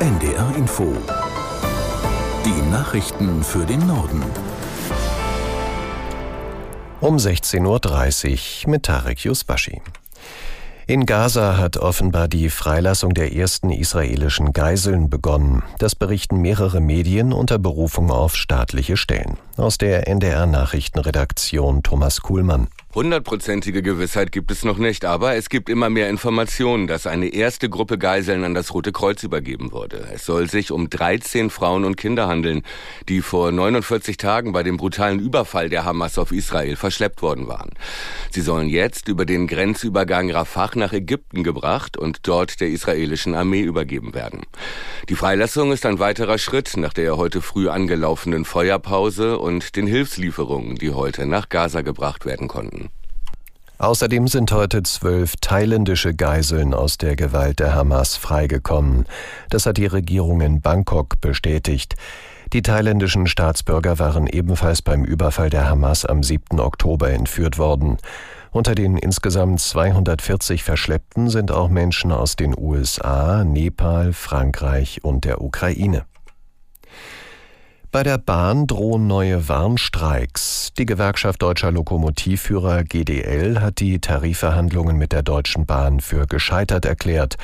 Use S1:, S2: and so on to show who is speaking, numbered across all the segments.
S1: NDR Info. Die Nachrichten für den Norden.
S2: Um 16.30 Uhr mit Tarek Yusbashi. In Gaza hat offenbar die Freilassung der ersten israelischen Geiseln begonnen. Das berichten mehrere Medien unter Berufung auf staatliche Stellen. Aus der NDR Nachrichtenredaktion Thomas Kuhlmann.
S3: Hundertprozentige Gewissheit gibt es noch nicht, aber es gibt immer mehr Informationen, dass eine erste Gruppe Geiseln an das Rote Kreuz übergeben wurde. Es soll sich um 13 Frauen und Kinder handeln, die vor 49 Tagen bei dem brutalen Überfall der Hamas auf Israel verschleppt worden waren. Sie sollen jetzt über den Grenzübergang Rafah nach Ägypten gebracht und dort der israelischen Armee übergeben werden. Die Freilassung ist ein weiterer Schritt nach der heute früh angelaufenen Feuerpause und den Hilfslieferungen, die heute nach Gaza gebracht werden konnten.
S2: Außerdem sind heute zwölf thailändische Geiseln aus der Gewalt der Hamas freigekommen. Das hat die Regierung in Bangkok bestätigt. Die thailändischen Staatsbürger waren ebenfalls beim Überfall der Hamas am 7. Oktober entführt worden. Unter den insgesamt 240 Verschleppten sind auch Menschen aus den USA, Nepal, Frankreich und der Ukraine. Bei der Bahn drohen neue Warnstreiks. Die Gewerkschaft deutscher Lokomotivführer GDL hat die Tarifverhandlungen mit der Deutschen Bahn für gescheitert erklärt.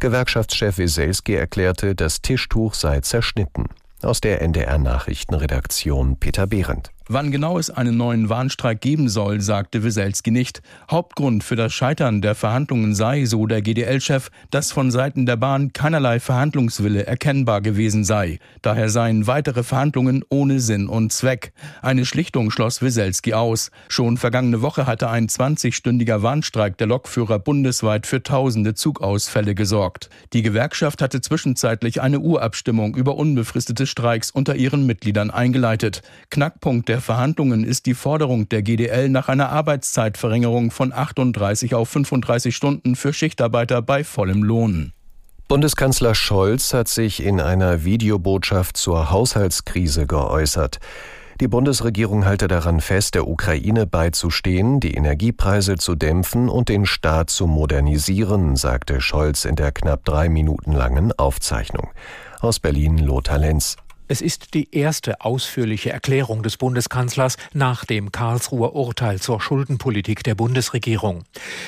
S2: Gewerkschaftschef Weselski erklärte, das Tischtuch sei zerschnitten. Aus der NDR Nachrichtenredaktion Peter Behrendt.
S4: Wann genau es einen neuen Warnstreik geben soll, sagte Weselski nicht. Hauptgrund für das Scheitern der Verhandlungen sei, so der GDL-Chef, dass von Seiten der Bahn keinerlei Verhandlungswille erkennbar gewesen sei. Daher seien weitere Verhandlungen ohne Sinn und Zweck. Eine Schlichtung schloss Weselski aus. Schon vergangene Woche hatte ein 20-stündiger Warnstreik der Lokführer bundesweit für tausende Zugausfälle gesorgt. Die Gewerkschaft hatte zwischenzeitlich eine Urabstimmung über unbefristete Streiks unter ihren Mitgliedern eingeleitet. Knackpunkt der Verhandlungen ist die Forderung der GDL nach einer Arbeitszeitverringerung von 38 auf 35 Stunden für Schichtarbeiter bei vollem Lohn.
S2: Bundeskanzler Scholz hat sich in einer Videobotschaft zur Haushaltskrise geäußert. Die Bundesregierung halte daran fest, der Ukraine beizustehen, die Energiepreise zu dämpfen und den Staat zu modernisieren, sagte Scholz in der knapp drei Minuten langen Aufzeichnung. Aus Berlin Lothar Lenz.
S5: Es ist die erste ausführliche Erklärung des Bundeskanzlers nach dem Karlsruher Urteil zur Schuldenpolitik der Bundesregierung.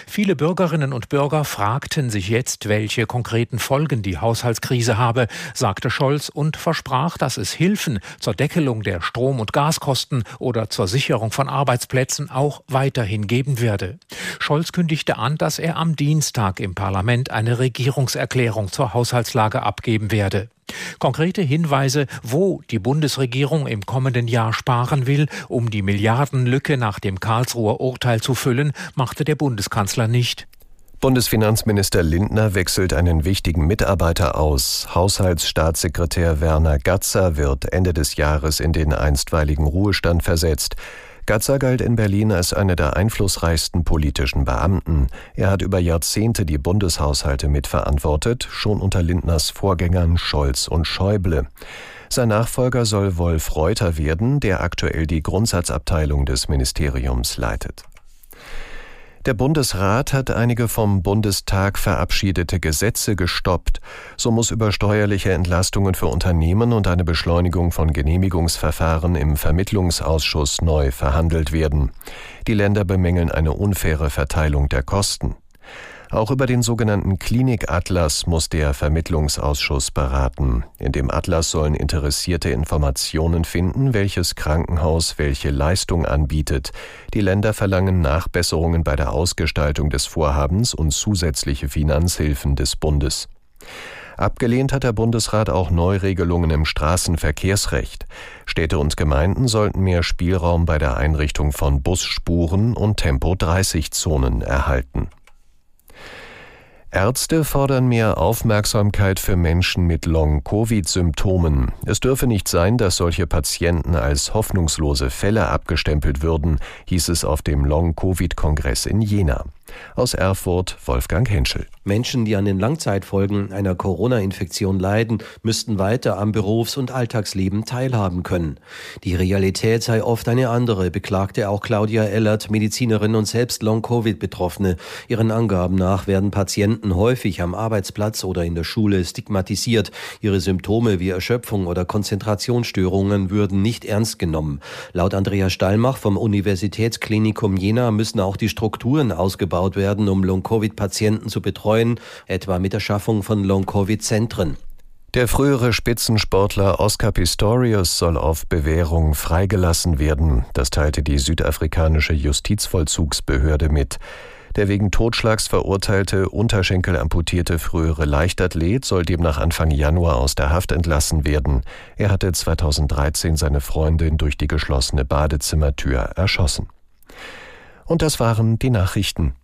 S5: Viele Bürgerinnen und Bürger fragten sich jetzt, welche konkreten Folgen die Haushaltskrise habe, sagte Scholz und versprach, dass es Hilfen zur Deckelung der Strom- und Gaskosten oder zur Sicherung von Arbeitsplätzen auch weiterhin geben werde. Scholz kündigte an, dass er am Dienstag im Parlament eine Regierungserklärung zur Haushaltslage abgeben werde. Konkrete Hinweise, wo die Bundesregierung im kommenden Jahr sparen will, um die Milliardenlücke nach dem Karlsruher Urteil zu füllen, machte der Bundeskanzler nicht.
S2: Bundesfinanzminister Lindner wechselt einen wichtigen Mitarbeiter aus. Haushaltsstaatssekretär Werner Gatzer wird Ende des Jahres in den einstweiligen Ruhestand versetzt. Gatzer galt in Berlin als einer der einflussreichsten politischen Beamten. Er hat über Jahrzehnte die Bundeshaushalte mitverantwortet, schon unter Lindners Vorgängern Scholz und Schäuble. Sein Nachfolger soll Wolf Reuter werden, der aktuell die Grundsatzabteilung des Ministeriums leitet. Der Bundesrat hat einige vom Bundestag verabschiedete Gesetze gestoppt. So muss über steuerliche Entlastungen für Unternehmen und eine Beschleunigung von Genehmigungsverfahren im Vermittlungsausschuss neu verhandelt werden. Die Länder bemängeln eine unfaire Verteilung der Kosten. Auch über den sogenannten Klinikatlas muss der Vermittlungsausschuss beraten. In dem Atlas sollen Interessierte Informationen finden, welches Krankenhaus welche Leistung anbietet. Die Länder verlangen Nachbesserungen bei der Ausgestaltung des Vorhabens und zusätzliche Finanzhilfen des Bundes. Abgelehnt hat der Bundesrat auch Neuregelungen im Straßenverkehrsrecht. Städte und Gemeinden sollten mehr Spielraum bei der Einrichtung von Busspuren und Tempo-30-Zonen erhalten. Ärzte fordern mehr Aufmerksamkeit für Menschen mit Long-Covid-Symptomen. Es dürfe nicht sein, dass solche Patienten als hoffnungslose Fälle abgestempelt würden, hieß es auf dem Long-Covid-Kongress in Jena. Aus Erfurt Wolfgang Henschel.
S6: Menschen, die an den Langzeitfolgen einer Corona-Infektion leiden, müssten weiter am Berufs- und Alltagsleben teilhaben können. Die Realität sei oft eine andere, beklagte auch Claudia Ellert, Medizinerin und selbst Long-Covid-Betroffene. Ihren Angaben nach werden Patienten häufig am Arbeitsplatz oder in der Schule stigmatisiert. Ihre Symptome wie Erschöpfung oder Konzentrationsstörungen würden nicht ernst genommen. Laut Andrea Stallmach vom Universitätsklinikum Jena müssen auch die Strukturen ausgebaut werden, um Long-Covid-Patienten zu betreuen betreuen, etwa mit der Schaffung von Long-Covid-Zentren.
S2: Der frühere Spitzensportler Oscar Pistorius soll auf Bewährung freigelassen werden. Das teilte die südafrikanische Justizvollzugsbehörde mit. Der wegen Totschlags verurteilte, unterschenkelamputierte frühere Leichtathlet soll demnach Anfang Januar aus der Haft entlassen werden. Er hatte 2013 seine Freundin durch die geschlossene Badezimmertür erschossen. Und das waren die Nachrichten.